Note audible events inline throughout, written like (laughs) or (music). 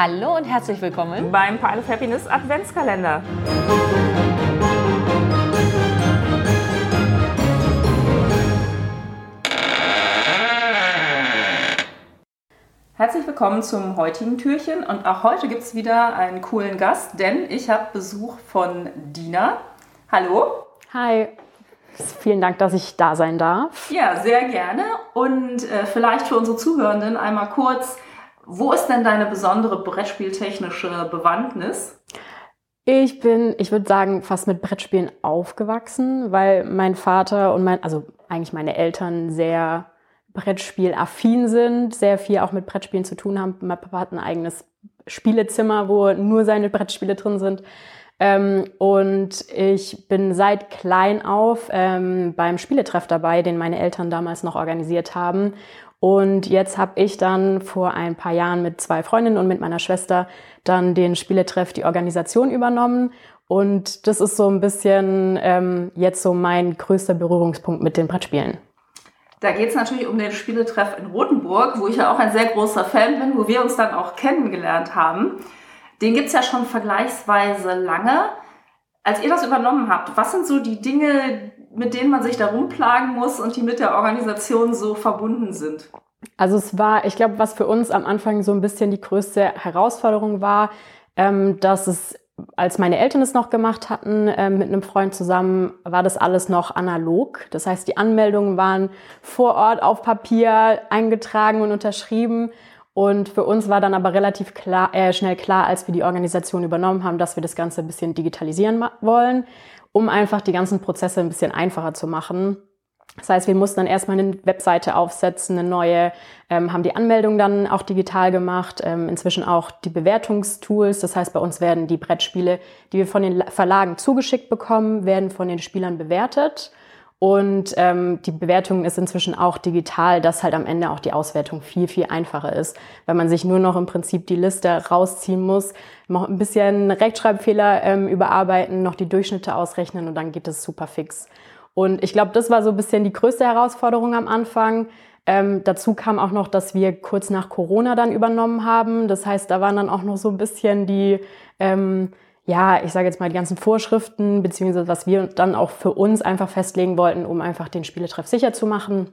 Hallo und herzlich willkommen beim Pile of Happiness Adventskalender. Herzlich willkommen zum heutigen Türchen und auch heute gibt es wieder einen coolen Gast, denn ich habe Besuch von Dina. Hallo. Hi. Vielen Dank, dass ich da sein darf. Ja, sehr gerne. Und äh, vielleicht für unsere Zuhörenden einmal kurz, wo ist denn deine besondere Brettspieltechnische Bewandtnis? Ich bin, ich würde sagen, fast mit Brettspielen aufgewachsen, weil mein Vater und mein, also eigentlich meine Eltern sehr Brettspielaffin sind, sehr viel auch mit Brettspielen zu tun haben. Mein Papa hat ein eigenes Spielezimmer, wo nur seine Brettspiele drin sind. Ähm, und ich bin seit klein auf ähm, beim Spieletreff dabei, den meine Eltern damals noch organisiert haben. Und jetzt habe ich dann vor ein paar Jahren mit zwei Freundinnen und mit meiner Schwester dann den Spieletreff, die Organisation übernommen. Und das ist so ein bisschen ähm, jetzt so mein größter Berührungspunkt mit den Brettspielen. Da geht es natürlich um den Spieletreff in Rothenburg, wo ich ja auch ein sehr großer Fan bin, wo wir uns dann auch kennengelernt haben. Den gibt es ja schon vergleichsweise lange. Als ihr das übernommen habt, was sind so die Dinge, mit denen man sich da rumplagen muss und die mit der Organisation so verbunden sind? Also es war, ich glaube, was für uns am Anfang so ein bisschen die größte Herausforderung war, ähm, dass es, als meine Eltern es noch gemacht hatten, äh, mit einem Freund zusammen, war das alles noch analog. Das heißt, die Anmeldungen waren vor Ort auf Papier eingetragen und unterschrieben. Und für uns war dann aber relativ klar, äh, schnell klar, als wir die Organisation übernommen haben, dass wir das Ganze ein bisschen digitalisieren wollen, um einfach die ganzen Prozesse ein bisschen einfacher zu machen. Das heißt, wir mussten dann erstmal eine Webseite aufsetzen, eine neue, ähm, haben die Anmeldung dann auch digital gemacht, ähm, inzwischen auch die Bewertungstools. Das heißt, bei uns werden die Brettspiele, die wir von den Verlagen zugeschickt bekommen, werden von den Spielern bewertet. Und ähm, die Bewertung ist inzwischen auch digital, dass halt am Ende auch die Auswertung viel, viel einfacher ist, weil man sich nur noch im Prinzip die Liste rausziehen muss, noch ein bisschen Rechtschreibfehler ähm, überarbeiten, noch die Durchschnitte ausrechnen und dann geht es super fix. Und ich glaube, das war so ein bisschen die größte Herausforderung am Anfang. Ähm, dazu kam auch noch, dass wir kurz nach Corona dann übernommen haben. Das heißt, da waren dann auch noch so ein bisschen die ähm, ja, ich sage jetzt mal, die ganzen Vorschriften, beziehungsweise was wir dann auch für uns einfach festlegen wollten, um einfach den Spieletreff sicher zu machen.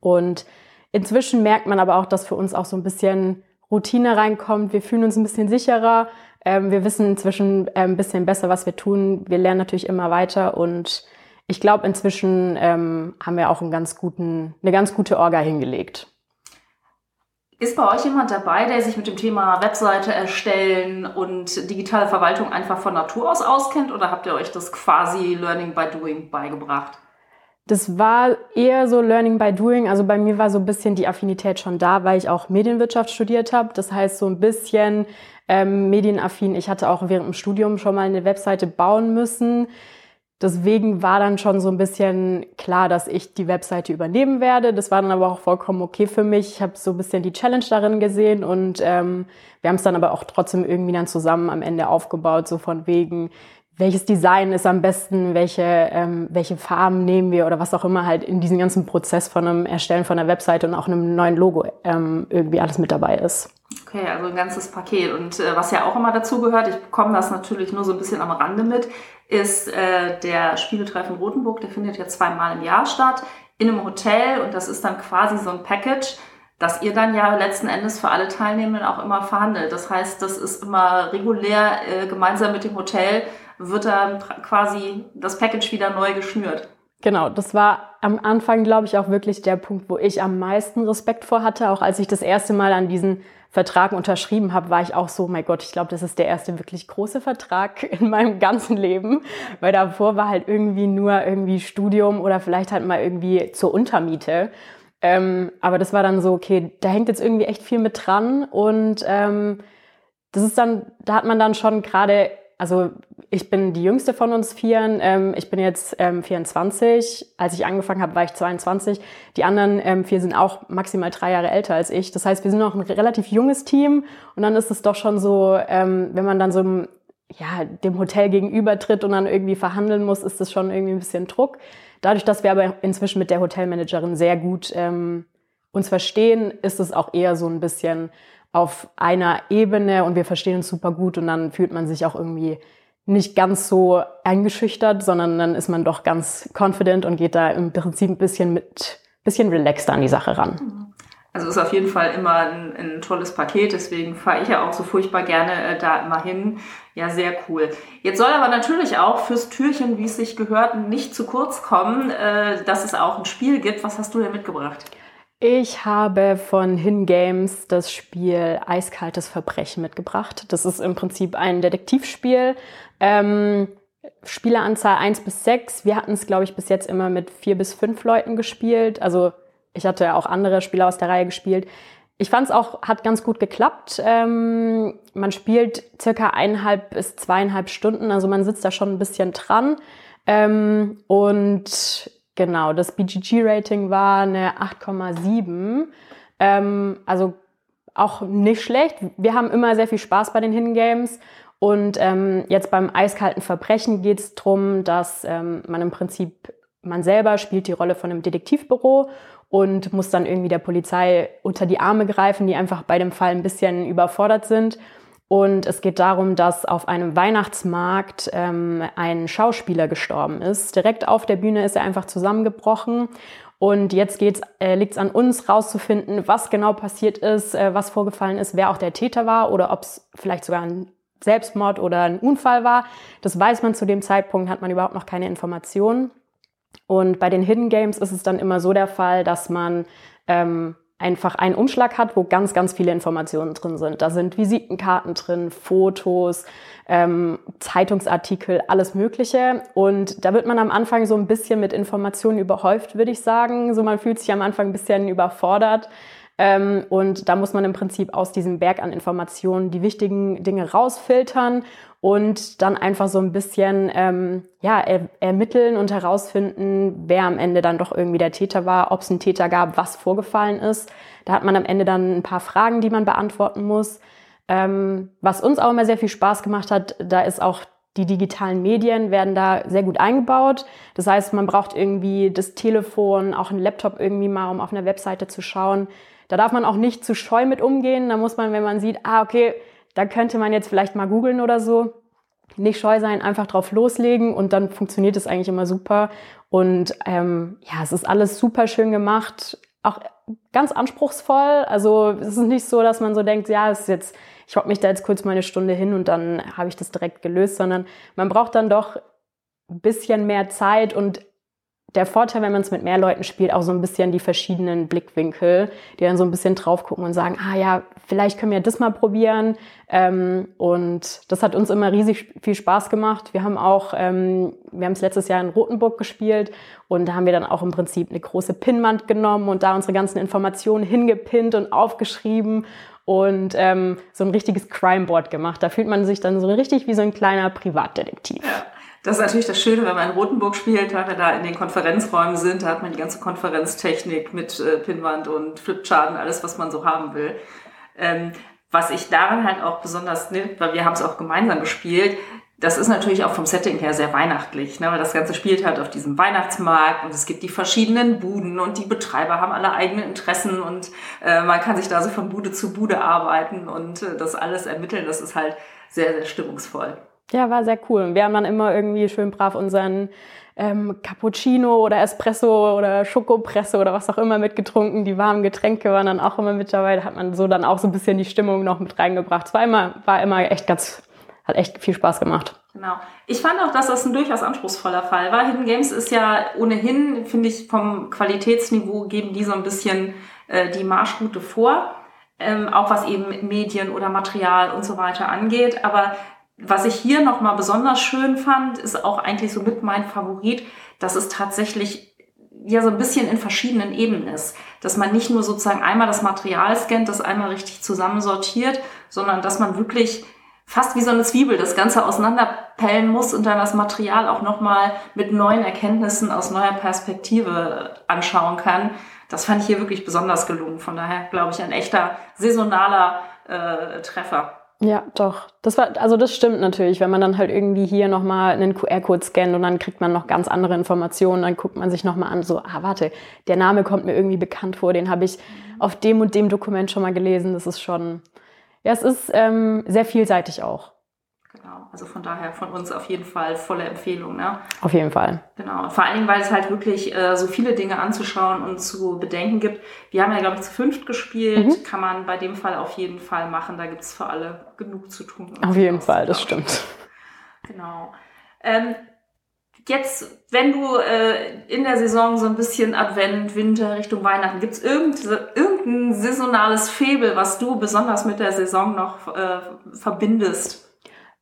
Und inzwischen merkt man aber auch, dass für uns auch so ein bisschen Routine reinkommt. Wir fühlen uns ein bisschen sicherer. Ähm, wir wissen inzwischen äh, ein bisschen besser, was wir tun. Wir lernen natürlich immer weiter und ich glaube, inzwischen ähm, haben wir auch einen ganz guten, eine ganz gute Orga hingelegt. Ist bei euch jemand dabei, der sich mit dem Thema Webseite erstellen und digitale Verwaltung einfach von Natur aus auskennt oder habt ihr euch das quasi Learning by Doing beigebracht? Das war eher so Learning by Doing. Also bei mir war so ein bisschen die Affinität schon da, weil ich auch Medienwirtschaft studiert habe. Das heißt so ein bisschen ähm, medienaffin. Ich hatte auch während dem Studium schon mal eine Webseite bauen müssen. Deswegen war dann schon so ein bisschen klar, dass ich die Webseite übernehmen werde. Das war dann aber auch vollkommen okay für mich. Ich habe so ein bisschen die Challenge darin gesehen und ähm, wir haben es dann aber auch trotzdem irgendwie dann zusammen am Ende aufgebaut, so von wegen, welches Design ist am besten, welche, ähm, welche Farben nehmen wir oder was auch immer halt in diesem ganzen Prozess von einem Erstellen von einer Webseite und auch einem neuen Logo ähm, irgendwie alles mit dabei ist. Okay, also ein ganzes Paket. Und äh, was ja auch immer dazu gehört, ich bekomme das natürlich nur so ein bisschen am Rande mit, ist äh, der Spieletreff in Rothenburg. Der findet ja zweimal im Jahr statt in einem Hotel und das ist dann quasi so ein Package, das ihr dann ja letzten Endes für alle Teilnehmenden auch immer verhandelt. Das heißt, das ist immer regulär äh, gemeinsam mit dem Hotel wird dann quasi das Package wieder neu geschnürt. Genau, das war am Anfang, glaube ich, auch wirklich der Punkt, wo ich am meisten Respekt vor hatte. Auch als ich das erste Mal an diesen Vertrag unterschrieben habe, war ich auch so, mein Gott, ich glaube, das ist der erste wirklich große Vertrag (laughs) in meinem ganzen Leben, weil davor war halt irgendwie nur irgendwie Studium oder vielleicht halt mal irgendwie zur Untermiete. Ähm, aber das war dann so, okay, da hängt jetzt irgendwie echt viel mit dran und ähm, das ist dann, da hat man dann schon gerade also ich bin die jüngste von uns Vieren. Ähm, ich bin jetzt ähm, 24. Als ich angefangen habe, war ich 22. Die anderen ähm, vier sind auch maximal drei Jahre älter als ich. Das heißt, wir sind noch ein relativ junges Team. Und dann ist es doch schon so, ähm, wenn man dann so ja, dem Hotel gegenübertritt und dann irgendwie verhandeln muss, ist das schon irgendwie ein bisschen Druck. Dadurch, dass wir aber inzwischen mit der Hotelmanagerin sehr gut ähm, uns verstehen, ist es auch eher so ein bisschen auf einer Ebene und wir verstehen uns super gut und dann fühlt man sich auch irgendwie nicht ganz so eingeschüchtert, sondern dann ist man doch ganz confident und geht da im Prinzip ein bisschen mit, bisschen relaxter an die Sache ran. Also ist auf jeden Fall immer ein, ein tolles Paket, deswegen fahre ich ja auch so furchtbar gerne äh, da immer hin. Ja, sehr cool. Jetzt soll aber natürlich auch fürs Türchen, wie es sich gehört, nicht zu kurz kommen, äh, dass es auch ein Spiel gibt. Was hast du denn mitgebracht? Ich habe von Hin Games das Spiel Eiskaltes Verbrechen mitgebracht. Das ist im Prinzip ein Detektivspiel. Ähm, Spieleranzahl 1 bis 6. Wir hatten es, glaube ich, bis jetzt immer mit 4 bis 5 Leuten gespielt. Also ich hatte ja auch andere Spieler aus der Reihe gespielt. Ich fand es auch, hat ganz gut geklappt. Ähm, man spielt circa eineinhalb bis zweieinhalb Stunden, also man sitzt da schon ein bisschen dran. Ähm, und Genau, das BGG-Rating war eine 8,7. Ähm, also auch nicht schlecht. Wir haben immer sehr viel Spaß bei den Hidden Games. Und ähm, jetzt beim eiskalten Verbrechen geht es darum, dass ähm, man im Prinzip, man selber spielt die Rolle von einem Detektivbüro und muss dann irgendwie der Polizei unter die Arme greifen, die einfach bei dem Fall ein bisschen überfordert sind. Und es geht darum, dass auf einem Weihnachtsmarkt ähm, ein Schauspieler gestorben ist. Direkt auf der Bühne ist er einfach zusammengebrochen. Und jetzt äh, liegt es an uns rauszufinden, was genau passiert ist, äh, was vorgefallen ist, wer auch der Täter war oder ob es vielleicht sogar ein Selbstmord oder ein Unfall war. Das weiß man zu dem Zeitpunkt, hat man überhaupt noch keine Informationen. Und bei den Hidden Games ist es dann immer so der Fall, dass man ähm, einfach einen Umschlag hat, wo ganz, ganz viele Informationen drin sind. Da sind Visitenkarten drin, Fotos, ähm, Zeitungsartikel, alles Mögliche. Und da wird man am Anfang so ein bisschen mit Informationen überhäuft, würde ich sagen. So man fühlt sich am Anfang ein bisschen überfordert. Ähm, und da muss man im Prinzip aus diesem Berg an Informationen die wichtigen Dinge rausfiltern und dann einfach so ein bisschen ähm, ja, er, ermitteln und herausfinden, wer am Ende dann doch irgendwie der Täter war, ob es einen Täter gab, was vorgefallen ist. Da hat man am Ende dann ein paar Fragen, die man beantworten muss. Ähm, was uns auch immer sehr viel Spaß gemacht hat, da ist auch die digitalen Medien werden da sehr gut eingebaut. Das heißt, man braucht irgendwie das Telefon, auch einen Laptop irgendwie mal, um auf einer Webseite zu schauen. Da darf man auch nicht zu scheu mit umgehen. Da muss man, wenn man sieht, ah, okay, da könnte man jetzt vielleicht mal googeln oder so. Nicht scheu sein, einfach drauf loslegen und dann funktioniert es eigentlich immer super. Und ähm, ja, es ist alles super schön gemacht, auch ganz anspruchsvoll. Also es ist nicht so, dass man so denkt, ja, es ist jetzt, ich hocke mich da jetzt kurz mal eine Stunde hin und dann habe ich das direkt gelöst, sondern man braucht dann doch ein bisschen mehr Zeit und der Vorteil, wenn man es mit mehr Leuten spielt, auch so ein bisschen die verschiedenen Blickwinkel, die dann so ein bisschen drauf gucken und sagen, ah ja, vielleicht können wir das mal probieren. Ähm, und das hat uns immer riesig viel Spaß gemacht. Wir haben auch, ähm, wir haben es letztes Jahr in Rotenburg gespielt und da haben wir dann auch im Prinzip eine große Pinnwand genommen und da unsere ganzen Informationen hingepinnt und aufgeschrieben und ähm, so ein richtiges Crimeboard gemacht. Da fühlt man sich dann so richtig wie so ein kleiner Privatdetektiv. Das ist natürlich das Schöne, wenn man in Rotenburg spielt, weil wir da in den Konferenzräumen sind, da hat man die ganze Konferenztechnik mit äh, Pinwand und Flipchart und alles, was man so haben will. Ähm, was ich daran halt auch besonders nimmt, weil wir haben es auch gemeinsam gespielt, das ist natürlich auch vom Setting her sehr weihnachtlich, ne? weil das Ganze spielt halt auf diesem Weihnachtsmarkt und es gibt die verschiedenen Buden und die Betreiber haben alle eigene Interessen und äh, man kann sich da so von Bude zu Bude arbeiten und äh, das alles ermitteln. Das ist halt sehr, sehr stimmungsvoll. Ja, war sehr cool. Wir haben dann immer irgendwie schön brav unseren ähm, Cappuccino oder Espresso oder Schokopresse oder was auch immer mitgetrunken. Die warmen Getränke waren dann auch immer mit dabei. Da hat man so dann auch so ein bisschen die Stimmung noch mit reingebracht. Es war immer, war immer echt ganz, hat echt viel Spaß gemacht. Genau. Ich fand auch, dass das ein durchaus anspruchsvoller Fall war. Hidden Games ist ja ohnehin, finde ich, vom Qualitätsniveau geben die so ein bisschen äh, die Marschroute vor. Ähm, auch was eben Medien oder Material und so weiter angeht. Aber was ich hier nochmal besonders schön fand, ist auch eigentlich so mit mein Favorit, dass es tatsächlich ja so ein bisschen in verschiedenen Ebenen ist. Dass man nicht nur sozusagen einmal das Material scannt, das einmal richtig zusammensortiert, sondern dass man wirklich fast wie so eine Zwiebel das Ganze auseinanderpellen muss und dann das Material auch nochmal mit neuen Erkenntnissen aus neuer Perspektive anschauen kann. Das fand ich hier wirklich besonders gelungen. Von daher glaube ich ein echter saisonaler äh, Treffer. Ja, doch. Das war, also das stimmt natürlich. Wenn man dann halt irgendwie hier nochmal einen QR-Code scannt und dann kriegt man noch ganz andere Informationen, dann guckt man sich nochmal an, so, ah, warte, der Name kommt mir irgendwie bekannt vor, den habe ich auf dem und dem Dokument schon mal gelesen. Das ist schon, ja, es ist ähm, sehr vielseitig auch. Genau, also von daher von uns auf jeden Fall volle Empfehlung. Ne? Auf jeden Fall. Genau, vor allen Dingen, weil es halt wirklich äh, so viele Dinge anzuschauen und zu bedenken gibt. Wir haben ja, glaube ich, zu fünft gespielt, mhm. kann man bei dem Fall auf jeden Fall machen. Da gibt es für alle genug zu tun. Auf jeden Fall, das stimmt. Genau. Ähm, jetzt, wenn du äh, in der Saison so ein bisschen Advent, Winter, Richtung Weihnachten, gibt es irgendein saisonales Febel, was du besonders mit der Saison noch äh, verbindest?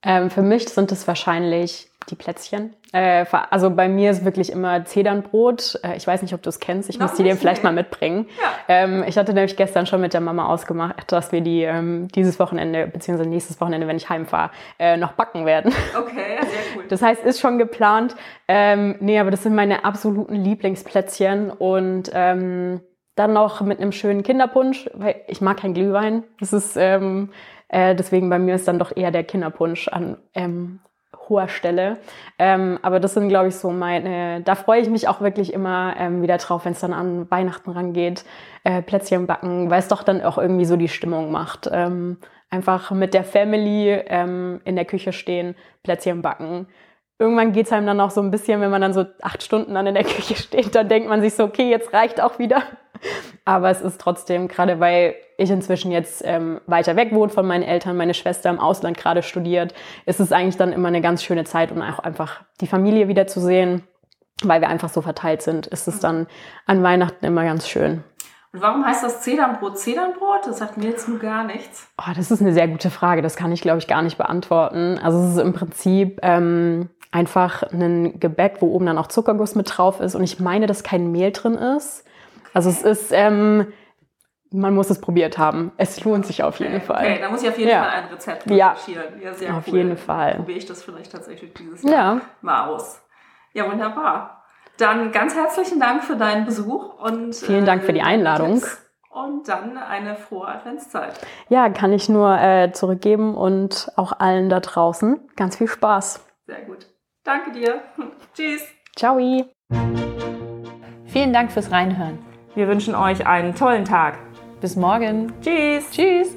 Ähm, für mich sind es wahrscheinlich die Plätzchen. Äh, also bei mir ist wirklich immer Zedernbrot. Äh, ich weiß nicht, ob du es kennst. Ich noch muss die dir vielleicht mal mitbringen. Ja. Ähm, ich hatte nämlich gestern schon mit der Mama ausgemacht, dass wir die ähm, dieses Wochenende beziehungsweise nächstes Wochenende, wenn ich heimfahre, äh, noch backen werden. Okay, sehr cool. Das heißt, ist schon geplant. Ähm, nee, aber das sind meine absoluten Lieblingsplätzchen und ähm, dann noch mit einem schönen Kinderpunsch, weil ich mag kein Glühwein. Das ist ähm, äh, deswegen bei mir ist dann doch eher der Kinderpunsch an ähm, hoher Stelle. Ähm, aber das sind, glaube ich, so meine, da freue ich mich auch wirklich immer ähm, wieder drauf, wenn es dann an Weihnachten rangeht, äh, Plätzchen backen, weil es doch dann auch irgendwie so die Stimmung macht. Ähm, einfach mit der Family ähm, in der Küche stehen, Plätzchen backen. Irgendwann geht es einem dann auch so ein bisschen, wenn man dann so acht Stunden dann in der (laughs) Küche steht, dann denkt man sich so, okay, jetzt reicht auch wieder. Aber es ist trotzdem, gerade weil ich inzwischen jetzt ähm, weiter weg wohne von meinen Eltern, meine Schwester im Ausland gerade studiert, ist es eigentlich dann immer eine ganz schöne Zeit und auch einfach die Familie wiederzusehen, weil wir einfach so verteilt sind, ist es dann an Weihnachten immer ganz schön. Und warum heißt das Zedernbrot Zedernbrot? Das sagt mir jetzt nur gar nichts. Oh, das ist eine sehr gute Frage. Das kann ich, glaube ich, gar nicht beantworten. Also es ist im Prinzip ähm, einfach ein Gebäck, wo oben dann auch Zuckerguss mit drauf ist. Und ich meine, dass kein Mehl drin ist. Also es ist, ähm, man muss es probiert haben. Es lohnt sich auf jeden okay, Fall. Okay, da muss ich auf jeden ja. Fall ein Rezept recherchieren. Ja, sehr auf cool. jeden Fall. Probiere ich das vielleicht tatsächlich dieses Jahr ja. mal aus. Ja, wunderbar. Dann ganz herzlichen Dank für deinen Besuch und vielen Dank für die äh, Einladung. Und dann eine frohe Adventszeit. Ja, kann ich nur äh, zurückgeben und auch allen da draußen ganz viel Spaß. Sehr gut. Danke dir. (laughs) Tschüss. Ciao. Vielen Dank fürs Reinhören. Wir wünschen euch einen tollen Tag. Bis morgen. Tschüss. Tschüss.